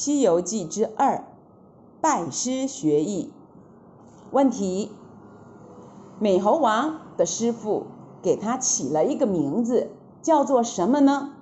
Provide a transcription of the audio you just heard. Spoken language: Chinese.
西游记之二，拜师学艺问题，美猴王的师傅给他起了一个名字，叫做什么呢？